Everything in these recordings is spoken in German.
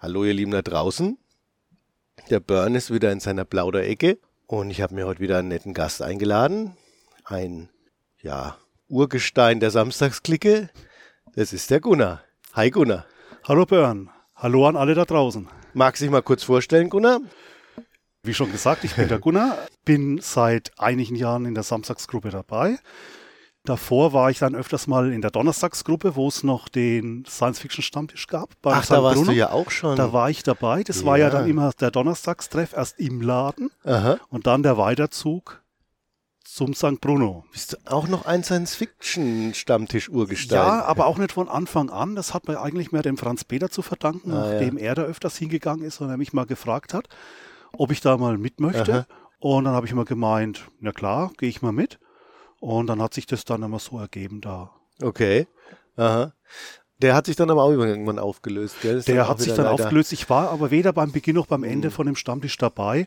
Hallo ihr Lieben da draußen. Der Burn ist wieder in seiner Plauderecke und ich habe mir heute wieder einen netten Gast eingeladen. Ein, ja, Urgestein der Samstagsklicke. Das ist der Gunnar. Hi Gunnar. Hallo Björn. Hallo an alle da draußen. Magst du dich mal kurz vorstellen, Gunnar? Wie schon gesagt, ich bin der Gunnar, bin seit einigen Jahren in der Samstagsgruppe dabei. Davor war ich dann öfters mal in der Donnerstagsgruppe, wo es noch den Science-Fiction-Stammtisch gab. Ach, da warst Bruno. du ja auch schon. Da war ich dabei. Das ja. war ja dann immer der Donnerstagstreff, erst im Laden Aha. und dann der Weiterzug zum St. Bruno. Bist du auch noch ein Science-Fiction-Stammtisch-Urgestein? Ja, aber auch nicht von Anfang an. Das hat man eigentlich mehr dem Franz Peter zu verdanken, ah, nachdem ja. er da öfters hingegangen ist und er mich mal gefragt hat, ob ich da mal mit möchte. Aha. Und dann habe ich mal gemeint, na klar, gehe ich mal mit. Und dann hat sich das dann immer so ergeben da. Okay. Aha. Der hat sich dann aber auch irgendwann aufgelöst, gell? Der hat sich dann leider... aufgelöst. Ich war aber weder beim Beginn noch beim Ende hm. von dem Stammtisch dabei.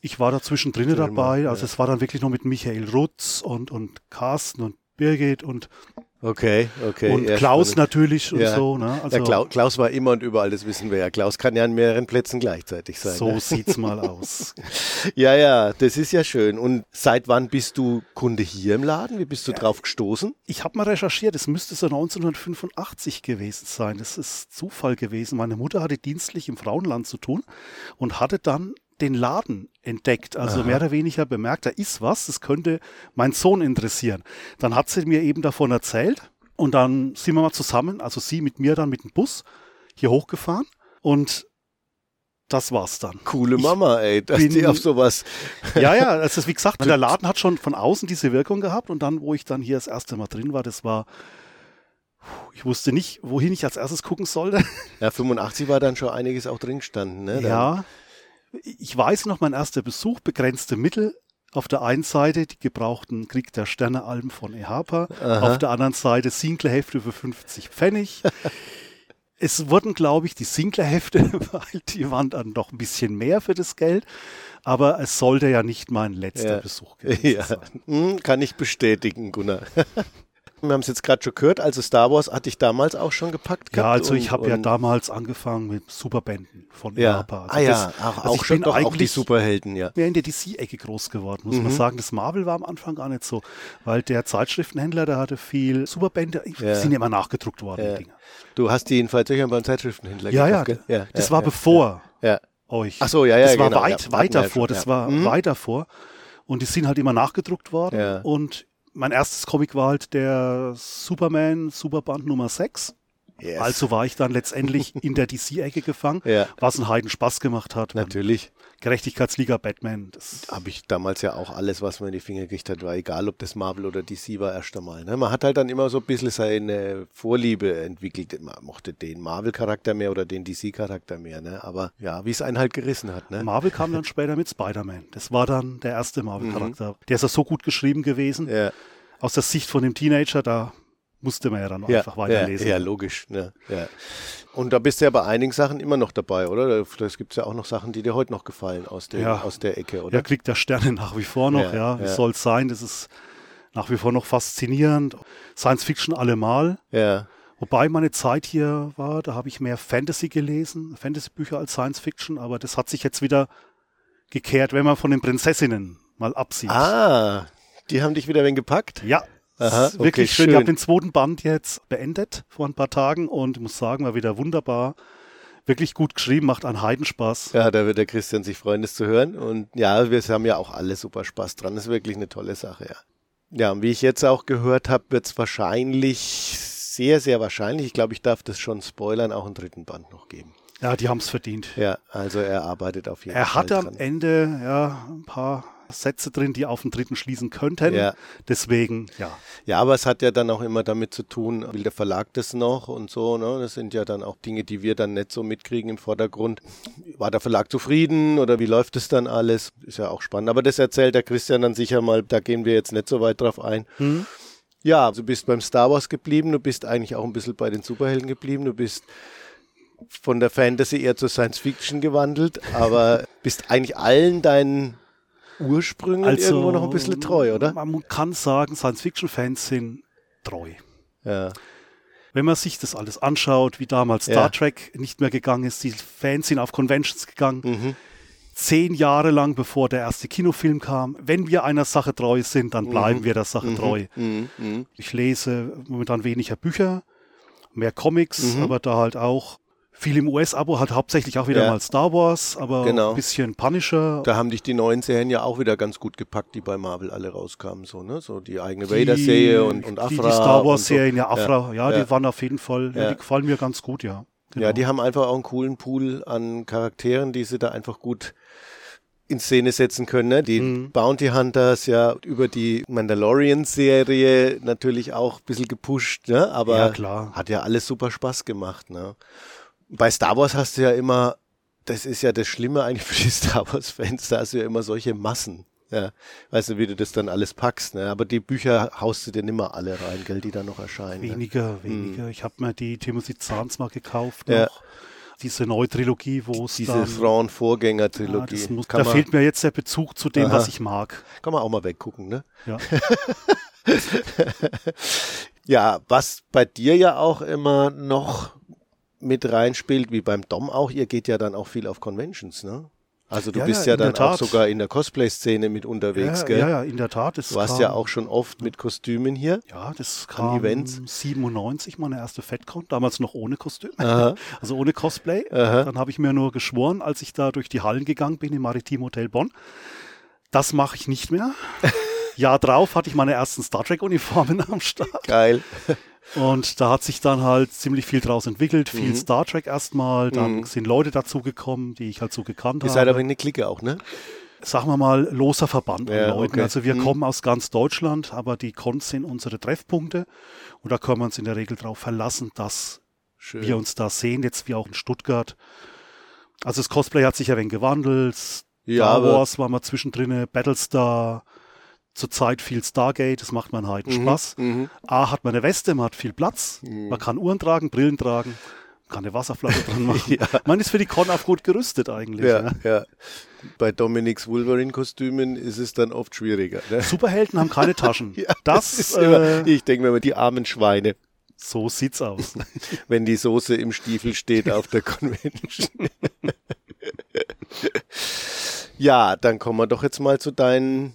Ich war da zwischendrin dabei. Also ja. es war dann wirklich nur mit Michael Rutz und, und Carsten und Birgit und Okay, okay. Und Klaus spannend. natürlich und ja. so. Ne? Also, ja, Klaus war immer und überall, das wissen wir ja. Klaus kann ja an mehreren Plätzen gleichzeitig sein. So ne? sieht's mal aus. ja, ja, das ist ja schön. Und seit wann bist du Kunde hier im Laden? Wie bist du drauf gestoßen? Ich habe mal recherchiert, es müsste so 1985 gewesen sein. Das ist Zufall gewesen. Meine Mutter hatte dienstlich im Frauenland zu tun und hatte dann den Laden entdeckt, also Aha. mehr oder weniger bemerkt, da ist was, das könnte mein Sohn interessieren. Dann hat sie mir eben davon erzählt und dann sind wir mal zusammen, also sie mit mir dann mit dem Bus hier hochgefahren und das war's dann. Coole Mama, ey, dass bin, die auf sowas. Ja, ja, also wie gesagt, der Laden hat schon von außen diese Wirkung gehabt und dann, wo ich dann hier das erste Mal drin war, das war, ich wusste nicht, wohin ich als erstes gucken sollte. Ja, 85 war dann schon einiges auch drin gestanden, ne? Dann ja, ich weiß noch, mein erster Besuch, begrenzte Mittel. Auf der einen Seite die gebrauchten Krieg der Sterne-Alben von Ehapa, auf der anderen Seite Singlerhefte für 50 Pfennig. es wurden, glaube ich, die Singlerhefte, weil die waren dann doch ein bisschen mehr für das Geld. Aber es sollte ja nicht mein letzter ja. Besuch gewesen ja. sein. Hm, kann ich bestätigen, Gunnar. Wir haben es jetzt gerade schon gehört, also Star Wars hatte ich damals auch schon gepackt. Ja, also ich habe ja damals angefangen mit Superbänden von ja. Japan. Also ah ja, auch, also auch schon doch auch die Superhelden, ja. Mehr in der DC-Ecke groß geworden, muss mhm. man sagen. Das Marvel war am Anfang gar nicht so, weil der Zeitschriftenhändler, der hatte viel Superbände, ja. sind immer nachgedruckt worden, ja. die Dinger. Du hast die jedenfalls sicher beim Zeitschriftenhändler ja, gekauft, ja, ja, das war bevor euch. Ach so, ja, ja, Das war genau, weit, weiter vor, das war mhm. weiter vor. Und die sind halt immer nachgedruckt worden. Und mein erstes Comic war halt der Superman Superband Nummer 6. Yes. Also war ich dann letztendlich in der DC-Ecke gefangen, ja. was einen Heiden Spaß gemacht hat. Natürlich. Gerechtigkeitsliga Batman. Das habe ich damals ja auch alles, was man in die Finger gekriegt hat, war egal, ob das Marvel oder DC war, erst einmal. Ne? Man hat halt dann immer so ein bisschen seine Vorliebe entwickelt. Man mochte den Marvel-Charakter mehr oder den DC-Charakter mehr. Ne? Aber ja, wie es einen halt gerissen hat. Ne? Marvel kam dann später mit Spider-Man. Das war dann der erste Marvel-Charakter. Mhm. Der ist ja so gut geschrieben gewesen. Ja. Aus der Sicht von dem Teenager, da musste man ja dann ja, einfach weiterlesen. Ja, ja logisch. Ja, ja. Und da bist du ja bei einigen Sachen immer noch dabei, oder? Es gibt ja auch noch Sachen, die dir heute noch gefallen aus der, aus der Ecke, oder? Ja, kriegt der Sterne nach wie vor noch, ja. ja. Wie soll es sein? Das ist nach wie vor noch faszinierend. Science Fiction allemal. Ja. Wobei meine Zeit hier war, da habe ich mehr Fantasy gelesen, Fantasy-Bücher als Science Fiction, aber das hat sich jetzt wieder gekehrt, wenn man von den Prinzessinnen mal absieht. Ah, die haben dich wieder wen gepackt? Ja, Aha, okay, wirklich schön. schön. Ich habe den zweiten Band jetzt beendet vor ein paar Tagen und muss sagen, war wieder wunderbar. Wirklich gut geschrieben, macht einen Heidenspaß. Ja, da wird der Christian sich freuen, das zu hören. Und ja, wir haben ja auch alle super Spaß dran. Das ist wirklich eine tolle Sache, ja. Ja, und wie ich jetzt auch gehört habe, wird es wahrscheinlich, sehr, sehr wahrscheinlich, ich glaube, ich darf das schon spoilern, auch einen dritten Band noch geben. Ja, die haben es verdient. Ja, also er arbeitet auf jeden er Fall. Er hatte am Ende ja ein paar Sätze drin, die auf den dritten schließen könnten. Ja. Deswegen, ja. Ja, aber es hat ja dann auch immer damit zu tun, will der Verlag das noch und so. Ne? Das sind ja dann auch Dinge, die wir dann nicht so mitkriegen im Vordergrund. War der Verlag zufrieden oder wie läuft es dann alles? Ist ja auch spannend. Aber das erzählt der Christian dann sicher mal, da gehen wir jetzt nicht so weit drauf ein. Hm. Ja, du bist beim Star Wars geblieben, du bist eigentlich auch ein bisschen bei den Superhelden geblieben, du bist von der Fantasy eher zur Science Fiction gewandelt, aber bist eigentlich allen deinen Ursprüngen also, irgendwo noch ein bisschen treu, oder? Man kann sagen, Science-Fiction-Fans sind treu. Ja. wenn man sich das alles anschaut, wie damals Ja. Star Trek nicht mehr gegangen ist, die Fans sind auf Conventions gegangen, Mhm. zehn Jahre lang, bevor der erste Kinofilm kam. Wenn wir einer Sache treu sind, dann bleiben wir der Sache treu. Mhm. Mhm. Ich lese momentan weniger Bücher, mehr Comics, Mhm. aber da halt auch viel im US-Abo, halt hauptsächlich auch wieder Ja. mal Star Wars, aber Genau. ein bisschen Punisher. Da haben dich die neuen Serien ja auch wieder ganz gut gepackt, die bei Marvel alle rauskamen, so, ne? So die eigene Vader-Serie und, und Afra. Die, die Star Wars-Serien, so. ja, Afra, ja, ja. die waren auf jeden Fall, ja. Die gefallen mir ganz gut, ja. Genau. Ja, die haben einfach auch einen coolen Pool an Charakteren, die sie da einfach gut in Szene setzen können. Ne? Die Mhm. Bounty Hunters ja über die Mandalorian-Serie natürlich auch ein bisschen gepusht, ne? aber Ja, klar. hat ja alles super Spaß gemacht. Ne? Bei Star Wars hast du ja immer, das ist ja das Schlimme eigentlich für die Star Wars-Fans, da hast du ja immer solche Massen. Ja, weißt du, wie du das dann alles packst, ne? Aber die Bücher haust du dir nimmer alle rein, gell, die da noch erscheinen. Ne? Weniger, weniger. Ich habe mir die Timothy Zahns mal gekauft Ja. noch. Diese neue Trilogie, wo es Diese dann... Ja, kann, da man, fehlt mir jetzt der Bezug zu dem, Aha. was ich mag. kann man auch mal weggucken, ne? Ja. Ja, was bei dir ja auch immer noch mit reinspielt, wie beim Dom auch, ihr geht ja dann auch viel auf Conventions, ne? Also du Ja, bist ja, ja dann auch sogar in der Cosplay-Szene mit unterwegs, ja, gell? ja, ja, in der Tat. Es Du warst kam, ja auch schon oft mit Kostümen hier. Ja, das kam Events. 97, meine erste FedCon, damals noch ohne Kostüm, Aha. also ohne Cosplay. Aha. Dann habe ich mir nur geschworen, als ich da durch die Hallen gegangen bin im Maritim Hotel Bonn, das mache ich nicht mehr. Jahr drauf hatte ich meine ersten Star Trek Uniformen am Start Geil. Und da hat sich dann halt ziemlich viel draus entwickelt, viel Mhm. Star Trek erstmal, dann Mhm. sind Leute dazugekommen, die ich halt so gekannt Ihr seid aber habe. eine Clique auch, ne? Sagen wir mal loser Verband an Ja, Leuten. okay. Also wir Mhm. kommen aus ganz Deutschland, aber die Cons sind unsere Treffpunkte und da können wir uns in der Regel darauf verlassen, dass Schön. wir uns da sehen, jetzt wie auch in Stuttgart. Also das Cosplay hat sich ja wenig gewandelt. Ja, Star aber- Wars war mal zwischendrin, Battlestar, zurzeit viel Stargate, das macht man halt Mhm, Spaß. mhm. A hat man eine Weste, man hat viel Platz, man kann Uhren tragen, Brillen tragen, kann eine Wasserflasche dran machen. Man ist für die Con auch gut gerüstet eigentlich. Ja, ne? ja. Bei Dominics Wolverine-Kostümen ist es dann oft schwieriger. Ne? Superhelden haben keine Taschen. Ja, das ist immer, äh, ich denke mir immer, die armen Schweine, so sieht's aus. wenn die Soße im Stiefel steht auf der Convention. ja, dann kommen wir doch jetzt mal zu deinen,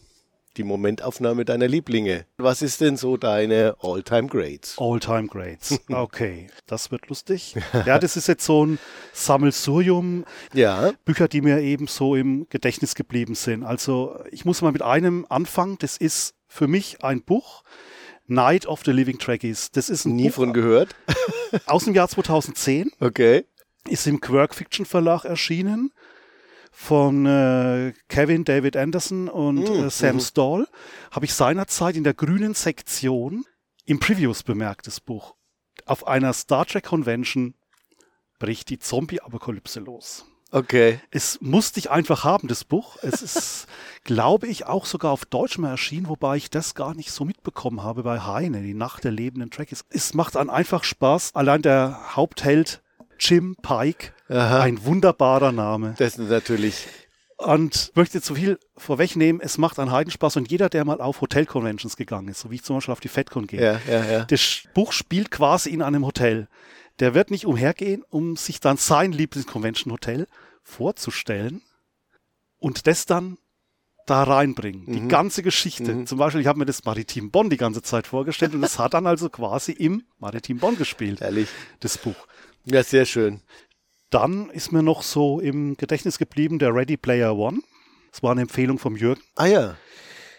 die Momentaufnahme deiner Lieblinge. Was ist denn so deine All-Time Grades? All-Time Grades. Okay, das wird lustig. Ja, das ist jetzt so ein Sammelsurium. Ja, Bücher, die mir eben so im Gedächtnis geblieben sind. Also ich muss mal mit einem anfangen. Das ist für mich ein Buch. Night of the Living Trekkies. Das ist ein nie Buch von gehört. aus dem Jahr 2010. Okay. Ist im Quirk Fiction Verlag erschienen. Von äh, Kevin David Anderson und Mm, äh, Sam mhm. Stall. Habe ich seinerzeit in der grünen Sektion im Previews bemerkt, das Buch. Auf einer Star Trek Convention bricht die Zombie-Apokalypse los. Okay. Es musste ich einfach haben, das Buch. Es ist, glaube ich, auch sogar auf Deutsch mal erschienen, wobei ich das gar nicht so mitbekommen habe bei Heine, die Nacht der lebenden Trekkies. Es macht dann einfach Spaß. Allein der Hauptheld Jim Pike, Aha. ein wunderbarer Name. Das ist natürlich. Und ich möchte zu viel vorwegnehmen, es macht einen Heidenspaß und jeder, der mal auf Hotel-Conventions gegangen ist, so wie ich zum Beispiel auf die FedCon gehe, Ja, ja, ja. das Buch spielt quasi in einem Hotel. Der wird nicht umhergehen, um sich dann sein Lieblings-Convention-Hotel vorzustellen und das dann da reinbringen. Die Mhm. ganze Geschichte. Mhm. Zum Beispiel, ich habe mir das Maritim Bonn die ganze Zeit vorgestellt und es hat dann also quasi im Maritim Bonn gespielt, Ehrlich. das Buch. Ja, sehr schön. Dann ist mir noch so im Gedächtnis geblieben der Ready Player One. Das war eine Empfehlung vom Jürgen. Ah ja.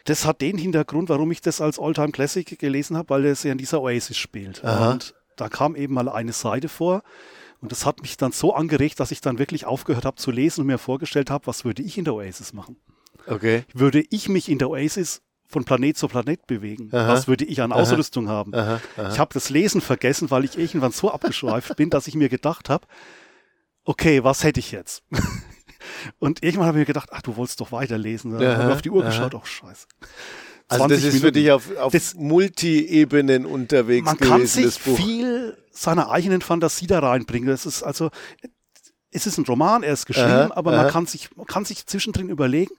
Das hat den Hintergrund, warum ich das als Alltime Classic gelesen habe, weil es ja in dieser Oasis spielt. Aha. Und da kam eben mal eine Seite vor. Und das hat mich dann so angeregt, dass ich dann wirklich aufgehört habe zu lesen und mir vorgestellt habe, was würde ich in der Oasis machen? Okay. Würde ich mich in der Oasis von Planet zu Planet bewegen? Aha. Was würde ich an Ausrüstung haben? Aha, aha. Ich habe das Lesen vergessen, weil ich irgendwann so abgeschweift bin, dass ich mir gedacht habe, okay, was hätte ich jetzt? Und irgendwann habe ich mir gedacht, ach, du wolltest doch weiterlesen. Dann habe Aha, ich auf die Uhr aha. geschaut, ach scheiße. Also das 20 ist für Minuten. dich auf, auf Das- Multi-Ebenen unterwegs Man kann gewesen, das sich Buch. viel seiner eigenen Fantasie da reinbringen. Das ist also, es ist ein Roman, er ist geschrieben, Aha, aber man kann sich, man kann sich zwischendrin überlegen,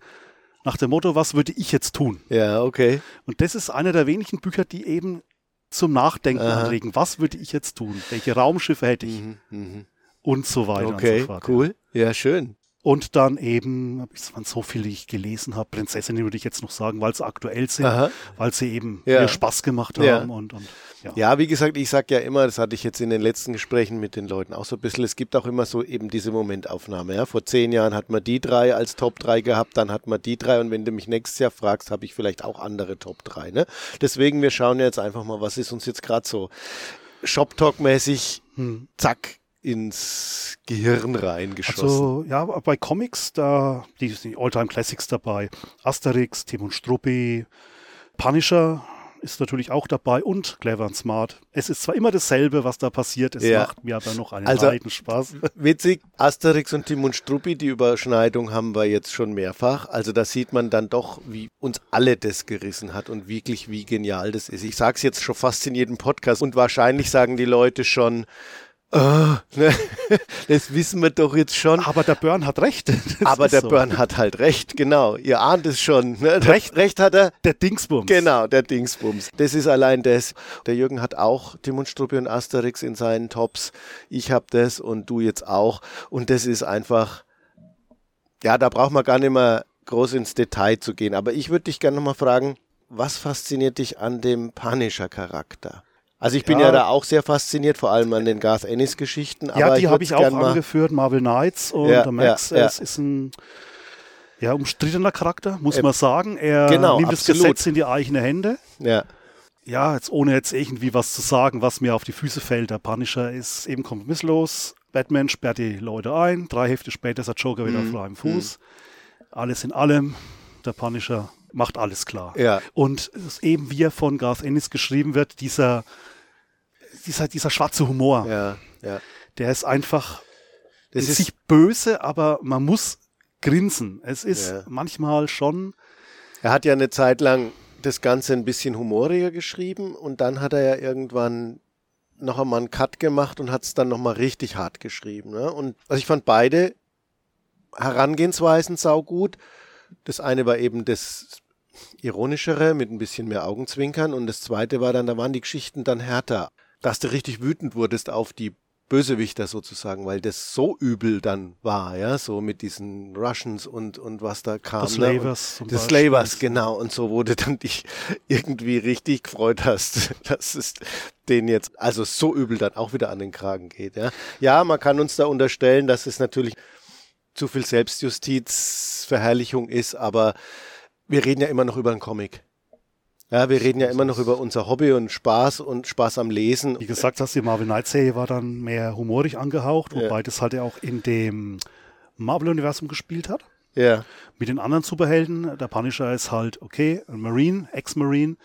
nach dem Motto, was würde ich jetzt tun? Ja, okay. Und das ist einer der wenigen Bücher, die eben zum Nachdenken anregen. Was würde ich jetzt tun? Welche Raumschiffe hätte ich? Mhm, mhm. Und so weiter Okay, und so fort. cool. Ja, schön. Und dann eben, es waren so viele, die ich gelesen habe, Prinzessinnen würde ich jetzt noch sagen, weil sie aktuell sind, Aha. weil sie eben Ja. mir Spaß gemacht Ja. haben und, und ja. Ja, wie gesagt, ich sag ja immer, das hatte ich jetzt in den letzten Gesprächen mit den Leuten auch so ein bisschen, es gibt auch immer so eben diese Momentaufnahme. Ja? Vor zehn Jahren hat man die drei als Top 3 gehabt, dann hat man die drei und wenn du mich nächstes Jahr fragst, habe ich vielleicht auch andere Top 3. Ne? Deswegen, wir schauen jetzt einfach mal, was ist uns jetzt gerade so Shop-Talk-mäßig, Hm. zack, ins Gehirn reingeschossen. Also ja, bei Comics, da die, die Alltime Classics dabei. Asterix, Tim und Struppi, Punisher ist natürlich auch dabei und Clever and Smart. Es ist zwar immer dasselbe, was da passiert, es Ja. macht mir aber noch einen Also- Spaß. Witzig, Asterix und Tim und Struppi, die Überschneidung haben wir jetzt schon mehrfach. Also da sieht man dann doch, wie uns alle das gerissen hat und wirklich, wie genial das ist. Ich sage es jetzt schon fast in jedem Podcast und wahrscheinlich sagen die Leute schon, "Ah, ne, das wissen wir doch jetzt schon. Aber der Burn hat recht. Das Aber der so. Burn hat halt recht, genau. Ihr ahnt es schon. Ne? Recht. recht hat er. Der Dingsbums. Genau, der Dingsbums. Das ist allein das. Der Jürgen hat auch Tim und Struppi und Asterix in seinen Tops. Ich habe das und du jetzt auch. Und das ist einfach, ja, da braucht man gar nicht mehr groß ins Detail zu gehen. Aber ich würde dich gerne nochmal fragen, was fasziniert dich an dem Punisher-Charakter? Also ich bin ja. Ja. da auch sehr fasziniert, vor allem an den Garth Ennis-Geschichten. Ja, aber die habe ich auch gern mal- angeführt, Marvel Knights und Ja, der Max. ja, ja. Es ist ein ja, umstrittener Charakter, muss Äh, man sagen. Er genau, nimmt absolut. das Gesetz in die eigene Hände. Ja, Ja, jetzt ohne jetzt irgendwie was zu sagen, was mir auf die Füße fällt. Der Punisher ist eben kompromisslos. Batman sperrt die Leute ein. Drei Hefte später ist der Joker wieder Mhm. auf freiem Fuß. Alles in allem. Der Punisher macht alles klar. Ja. Und eben, wie er von Garth Ennis geschrieben wird, dieser, dieser, dieser schwarze Humor, ja, ja. der ist einfach Das ist ist, nicht böse, aber man muss grinsen. Es ist Ja. manchmal schon Er hat ja eine Zeit lang das Ganze ein bisschen humoriger geschrieben und dann hat er ja irgendwann noch einmal einen Cut gemacht und hat es dann nochmal richtig hart geschrieben. Ne? Und also ich fand beide Herangehensweisen saugut. Das eine war eben das ironischere mit ein bisschen mehr Augenzwinkern und das zweite war dann, da waren die Geschichten dann härter, dass du richtig wütend wurdest auf die Bösewichter sozusagen, weil das so übel dann war, ja, so mit diesen Russians und, und was da kam. The ne? Slavers. des Beispiel. Slavers, genau. Und so, du dann dich irgendwie richtig gefreut hast, dass es den jetzt, also so übel dann auch wieder an den Kragen geht. Ja, ja man kann uns da unterstellen, dass es natürlich zu viel Selbstjustiz-Verherrlichung ist, aber wir reden ja immer noch über einen Comic. Ja, wir reden ja immer noch über unser Hobby und Spaß und Spaß am Lesen. Wie gesagt hast, die Marvel Knight Serie war dann mehr humorig angehaucht, Ja. wobei das halt ja auch in dem Marvel-Universum gespielt hat. Ja, Mit den anderen Superhelden. Der Punisher ist halt, okay, ein Marine, Ex-Marine,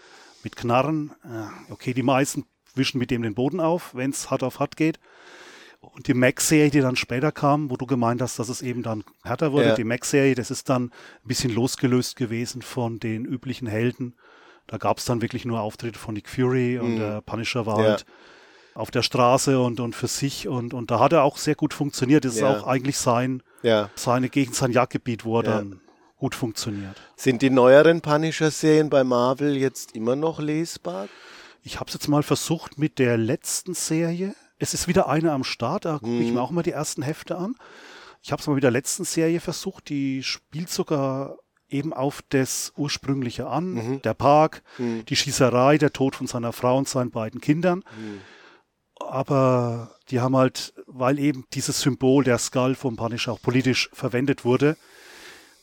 mit Knarren. Äh, Okay, die meisten wischen mit dem den Boden auf, wenn es hart auf hart geht. Und die Max-Serie, die dann später kam, wo du gemeint hast, dass es eben dann härter wurde, Ja. die Max-Serie, das ist dann ein bisschen losgelöst gewesen von den üblichen Helden. Da gab es dann wirklich nur Auftritte von Nick Fury und Mhm. der Punisher war Ja. halt auf der Straße und, und für sich und, und da hat er auch sehr gut funktioniert. Das Ja. ist auch eigentlich sein, ja. seine Gegend, sein Jagdgebiet, wo er dann gut funktioniert. Sind die neueren Punisher-Serien bei Marvel jetzt immer noch lesbar? Ich habe es jetzt mal versucht mit der letzten Serie. Es ist wieder eine am Start, da gucke ich Mhm. mir auch mal die ersten Hefte an. Ich habe es mal mit der letzten Serie versucht, die spielt sogar eben auf das Ursprüngliche an. Mhm. Der Park, Mhm. die Schießerei, der Tod von seiner Frau und seinen beiden Kindern. Mhm. Aber die haben halt, weil eben dieses Symbol der Skull vom Punisher auch politisch verwendet wurde,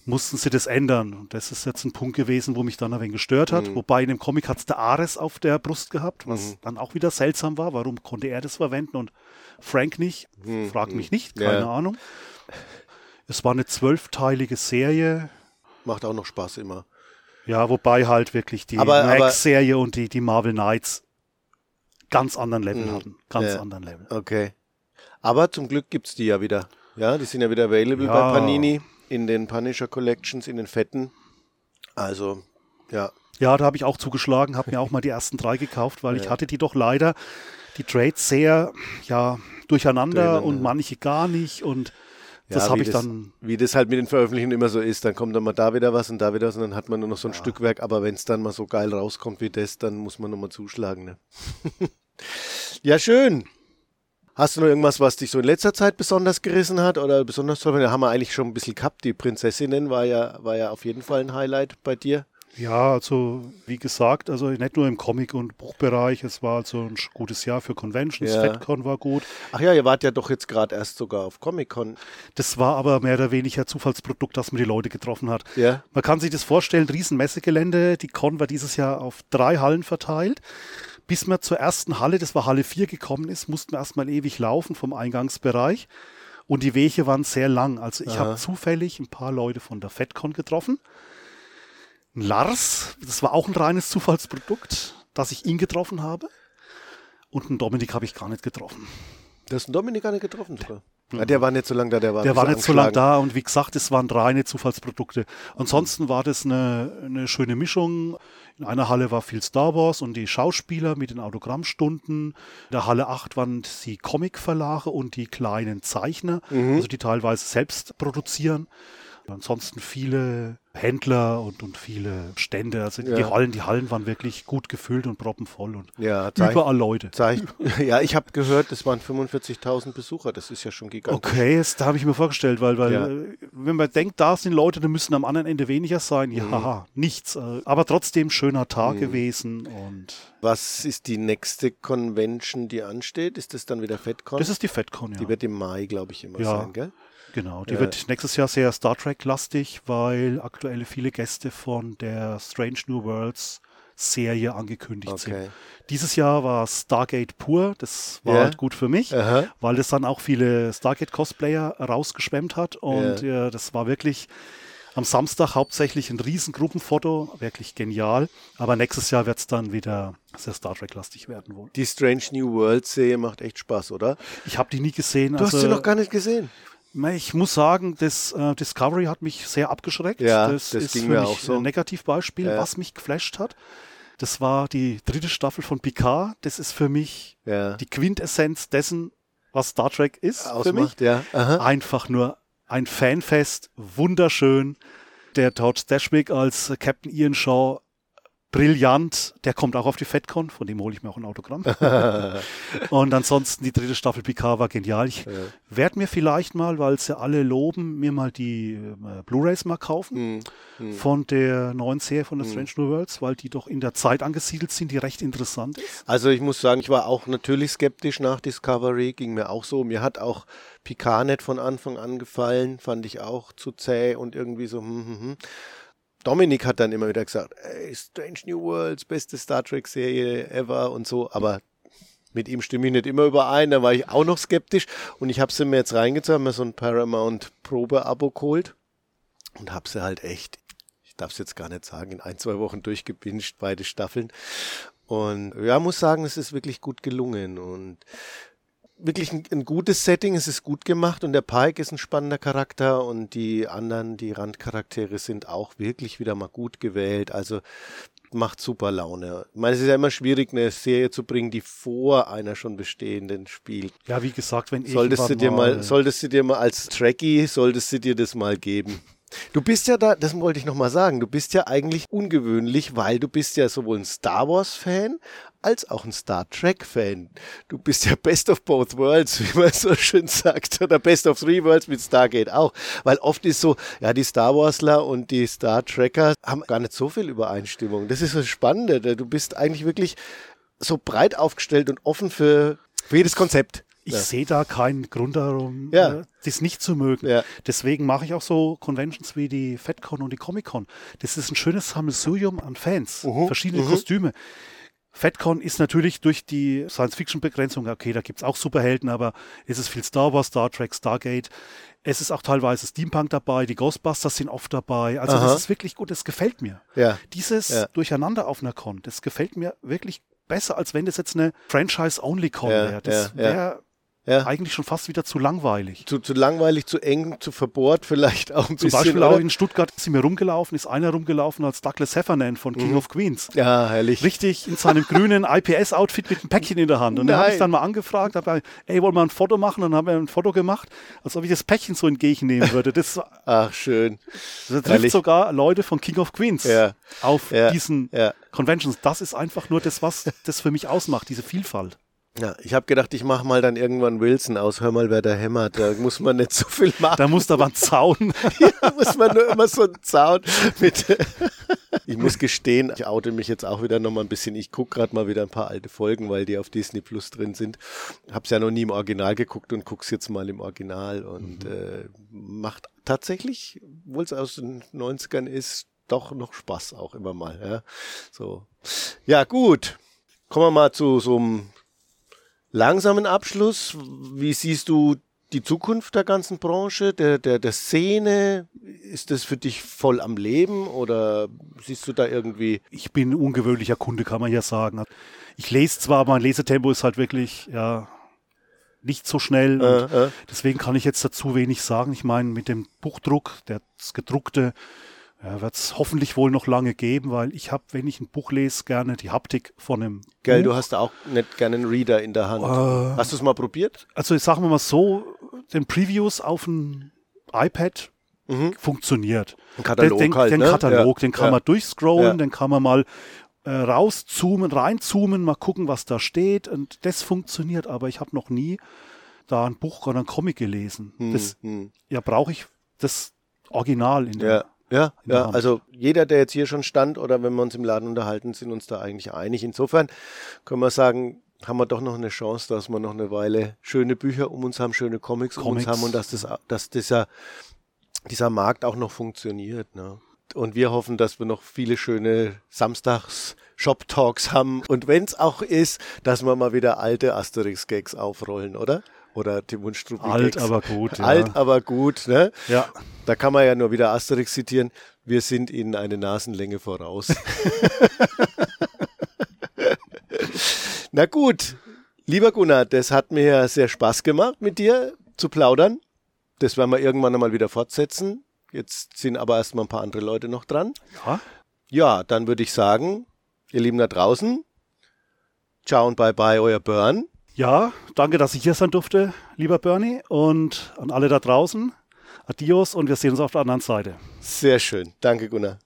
mussten sie das ändern. Und das ist jetzt ein Punkt gewesen, wo mich dann ein wenig gestört hat. Mhm. Wobei in dem Comic hat es der Ares auf der Brust gehabt, was Mhm. dann auch wieder seltsam war. Warum konnte er das verwenden und Frank nicht? Mhm. Frag mich nicht, Ja. keine Ahnung. Es war eine zwölfteilige Serie. Macht auch noch Spaß immer. Ja, wobei halt wirklich die Max-Serie und die, die Marvel Knights ganz anderen Level Mhm. hatten. Ganz Ja. anderen Level. Okay. Aber zum Glück gibt's die ja wieder. Ja, die sind ja wieder available Ja. bei Panini in den Punisher Collections, in den fetten. Also, ja. Ja, da habe ich auch zugeschlagen, habe mir auch mal die ersten drei gekauft, weil ich Ja. hatte die doch leider, die Trades sehr, ja, durcheinander Durcheinander, und ja. manche gar nicht und das Ja, habe wie ich dann. Wie das halt mit den Veröffentlichungen immer so ist, dann kommt dann mal da wieder was und da wieder was und dann hat man nur noch so ein Stückwerk, aber wenn es dann mal so geil rauskommt wie das, dann muss man nochmal zuschlagen. Ne? ja, schön. Hast du noch irgendwas, was dich so in letzter Zeit besonders gerissen hat oder besonders toll? Da haben wir eigentlich schon ein bisschen gehabt. Die Prinzessinnen war ja, war ja auf jeden Fall ein Highlight bei dir. Ja, also wie gesagt, also nicht nur im Comic- und Buchbereich, es war also ein gutes Jahr für Conventions, Ja. FedCon war gut. Ach ja, ihr wart ja doch jetzt gerade erst sogar auf Comic-Con. Das war aber mehr oder weniger Zufallsprodukt, dass man die Leute getroffen hat. Ja. Man kann sich das vorstellen, riesen Messegelände, die Con war dieses Jahr auf drei Hallen verteilt. Bis man zur ersten Halle, das war Halle 4 gekommen ist, mussten wir erstmal ewig laufen vom Eingangsbereich. Und die Wege waren sehr lang. Also ich habe zufällig ein paar Leute von der FedCon getroffen. Ein Lars, das war auch ein reines Zufallsprodukt, dass ich ihn getroffen habe. Und einen Dominik habe ich gar nicht getroffen. Du hast einen Dominik gar nicht getroffen sogar. Ja, der war nicht so lange da, der war Der war nicht so lange da und wie gesagt, es waren reine Zufallsprodukte. Ansonsten war das eine, eine schöne Mischung. In einer Halle war viel Star Wars und die Schauspieler mit den Autogrammstunden. In der Halle 8 waren die Comicverlage und die kleinen Zeichner, Mhm. also die teilweise selbst produzieren. Ansonsten viele Händler und, und viele Stände. Also die, die Ja. Hallen, die Hallen waren wirklich gut gefüllt und proppenvoll und Ja, überall Leute. ja, ich habe gehört, es waren 45.000 Besucher. Das ist ja schon gigantisch. Okay, das, da habe ich mir vorgestellt, weil, weil Ja. äh, wenn man denkt, da sind Leute, dann müssen am anderen Ende weniger sein. Ja, Mhm. nichts. Äh, aber trotzdem schöner Tag gewesen und Was ist die nächste Convention, die ansteht? Ist das dann wieder FedCon? das ist die FedCon, ja. die wird im Mai, glaube ich, immer Ja. sein, gell? Genau, die Ja. wird nächstes Jahr sehr Star Trek-lastig, weil aktuell viele Gäste von der Strange New Worlds Serie angekündigt Okay. sind. Dieses Jahr war Stargate pur, das war Ja. halt gut für mich, Aha. weil das dann auch viele Stargate-Cosplayer rausgeschwemmt hat und Ja. ja, das war wirklich am Samstag hauptsächlich ein riesen Gruppenfoto, wirklich genial, aber nächstes Jahr wird es dann wieder sehr Star Trek-lastig werden wohl. Die Strange New World Serie macht echt Spaß, oder? Ich habe die nie gesehen. Du also, hast sie noch gar nicht gesehen. Ich muss sagen, das äh, Discovery hat mich sehr abgeschreckt. Ja, das, das ist ging für mich auch so. ein Negativbeispiel, Ja. was mich geflasht hat. Das war die dritte Staffel von Picard. Das ist für mich Ja. die Quintessenz dessen, was Star Trek ist für mich. Ausmacht, ja. Einfach nur ein Fanfest, wunderschön. Der Todd Stashwick als Captain Ian Shaw, brillant. Der kommt auch auf die FedCon, von dem hole ich mir auch ein Autogramm. Und ansonsten die dritte Staffel Picard war genial. Ich werde mir vielleicht mal, weil es ja alle loben, mir mal die äh, Blu-rays mal kaufen Hm, von der neuen Serie von der Strange New Worlds, weil die doch in der Zeit angesiedelt sind, die recht interessant ist. Also ich muss sagen, ich war auch natürlich skeptisch nach Discovery, ging mir auch so. Mir hat auch Picard nicht von Anfang an gefallen, fand ich auch zu zäh und irgendwie so. Hm, hm, hm. Dominik hat dann immer wieder gesagt, ey, Strange New Worlds, beste Star Trek-Serie ever und so, aber mit ihm stimme ich nicht immer überein, da war ich auch noch skeptisch. Und ich habe sie mir jetzt reingezogen, mir so ein Paramount Probe-Abo geholt und habe sie halt echt, ich darf es jetzt gar nicht sagen, in ein, zwei Wochen durchgebinged, beide Staffeln. Und ja, muss sagen, es ist wirklich gut gelungen. Und wirklich ein, ein gutes Setting, es ist gut gemacht und der Pike ist ein spannender Charakter und die anderen, die Randcharaktere sind auch wirklich wieder mal gut gewählt. Also macht super Laune. Ich meine, es ist ja immer schwierig, eine Serie zu bringen, die vor einer schon bestehenden spielt. Ja, wie gesagt, wenn Solltest du dir mal, solltest du dir mal als Trekkie, solltest du dir das mal geben. Du bist ja da, das wollte ich noch mal sagen, du bist ja eigentlich ungewöhnlich, weil du bist ja sowohl ein Star Wars Fan als auch ein Star Trek Fan. Du bist ja Best of both worlds, wie man so schön sagt, oder Best of three worlds mit Stargate auch, weil oft ist so, ja, die Star Warsler und die Star Trekker haben gar nicht so viel Übereinstimmung. Das ist das Spannende, du bist eigentlich wirklich so breit aufgestellt und offen für jedes Konzept. Ich Ja. sehe da keinen Grund darum, Ja. äh, das nicht zu mögen. Ja. Deswegen mache ich auch so Conventions wie die FedCon und die Comic-Con. Das ist ein schönes Sammelsurium an Fans, Mhm. verschiedene Kostüme. FedCon ist natürlich durch die Science-Fiction-Begrenzung, okay, da gibt es auch Superhelden, aber es ist viel Star Wars, Star Trek, Stargate. Es ist auch teilweise Steampunk dabei, die Ghostbusters sind oft dabei. Also Aha. das ist wirklich gut, das gefällt mir. Ja. Dieses Ja. Durcheinander auf einer Con, das gefällt mir wirklich besser, als wenn das jetzt eine Franchise-Only-Con Ja, wäre. Das wäre ja. eigentlich schon fast wieder zu langweilig. Zu, zu langweilig, zu eng, zu verbohrt vielleicht auch ein Zum bisschen. Zum Beispiel oder? auch in Stuttgart sind wir rumgelaufen, ist einer rumgelaufen als Douglas Heffernan von King mhm. of Queens. Ja, herrlich. Richtig in seinem grünen IPS-Outfit mit einem Päckchen in der Hand. Und da habe ich dann mal angefragt, habe ey, wollen wir ein Foto machen? Und dann haben wir ein Foto gemacht, als ob ich das Päckchen so entgegennehmen würde. Das, Ach, schön. Das trifft sogar Leute von King of Queens ja. auf ja. diesen. Conventions. Das ist einfach nur das, was das für mich ausmacht, diese Vielfalt. Ja, ich habe gedacht, ich mache mal dann irgendwann Wilson aus, hör mal, wer da hämmert. Da muss man nicht so viel machen. Da muss aber ein Zaun. ja, muss man nur immer so einen Zaun mit. ich muss gestehen, ich oute mich jetzt auch wieder nochmal ein bisschen. Ich gucke gerade mal wieder ein paar alte Folgen, weil die auf Disney Plus drin sind. Hab's ja noch nie im Original geguckt und guck's jetzt mal im Original und mhm. äh, macht tatsächlich, obwohl es aus den 90ern ist, doch noch Spaß auch immer mal. Ja, so. ja gut. Kommen wir mal zu so einem langsamen Abschluss. Wie siehst du die Zukunft der ganzen Branche, der, der, der Szene? Ist das für dich voll am Leben oder siehst du da irgendwie? Ich bin ein ungewöhnlicher Kunde, kann man ja sagen. Ich lese zwar, mein Lesetempo ist halt wirklich, ja, nicht so schnell. Äh, äh. Deswegen kann ich jetzt dazu wenig sagen. Ich meine, mit dem Buchdruck, das gedruckte, ja, wird es hoffentlich wohl noch lange geben, weil ich habe, wenn ich ein Buch lese, gerne die Haptik von einem Gell, Buch. du hast auch nicht gerne einen Reader in der Hand. Äh, hast du es mal probiert? Also sagen wir mal so, den Previews auf dem iPad mhm. funktioniert. Ein Katalog den, halt, den ne? Katalog, ja. den kann ja. man durchscrollen, den kann man mal äh, rauszoomen, reinzoomen, mal gucken, was da steht. Und das funktioniert, aber ich habe noch nie da ein Buch oder ein Comic gelesen. Hm, das, hm. ja, brauche ich das Original in der ja. Ja, ja, also jeder, der jetzt hier schon stand oder wenn wir uns im Laden unterhalten, sind uns da eigentlich einig. Insofern können wir sagen, haben wir doch noch eine Chance, dass wir noch eine Weile schöne Bücher um uns haben, schöne Comics, Comics. um uns haben und dass, das, dass dieser, dieser Markt auch noch funktioniert. Ne? Und wir hoffen, dass wir noch viele schöne Samstags Shop Talks haben. Und wenn es auch ist, dass wir mal wieder alte Asterix-Gags aufrollen, oder? Oder die Wunschstruppe. Alt, aber gut. Ja. Alt, aber gut. Ne? Ja. Da kann man ja nur wieder Asterix zitieren. Wir sind ihnen eine Nasenlänge voraus. Na gut, lieber Gunnar, das hat mir sehr Spaß gemacht, mit dir zu plaudern. Das werden wir irgendwann einmal wieder fortsetzen. Jetzt sind aber erstmal ein paar andere Leute noch dran. Ja. Ja, dann würde ich sagen, ihr Lieben da draußen, ciao und bye bye, euer Burn. Ja, danke, dass ich hier sein durfte, lieber Bernie. Und an alle da draußen, adios und wir sehen uns auf der anderen Seite. Sehr schön. Danke, Gunnar.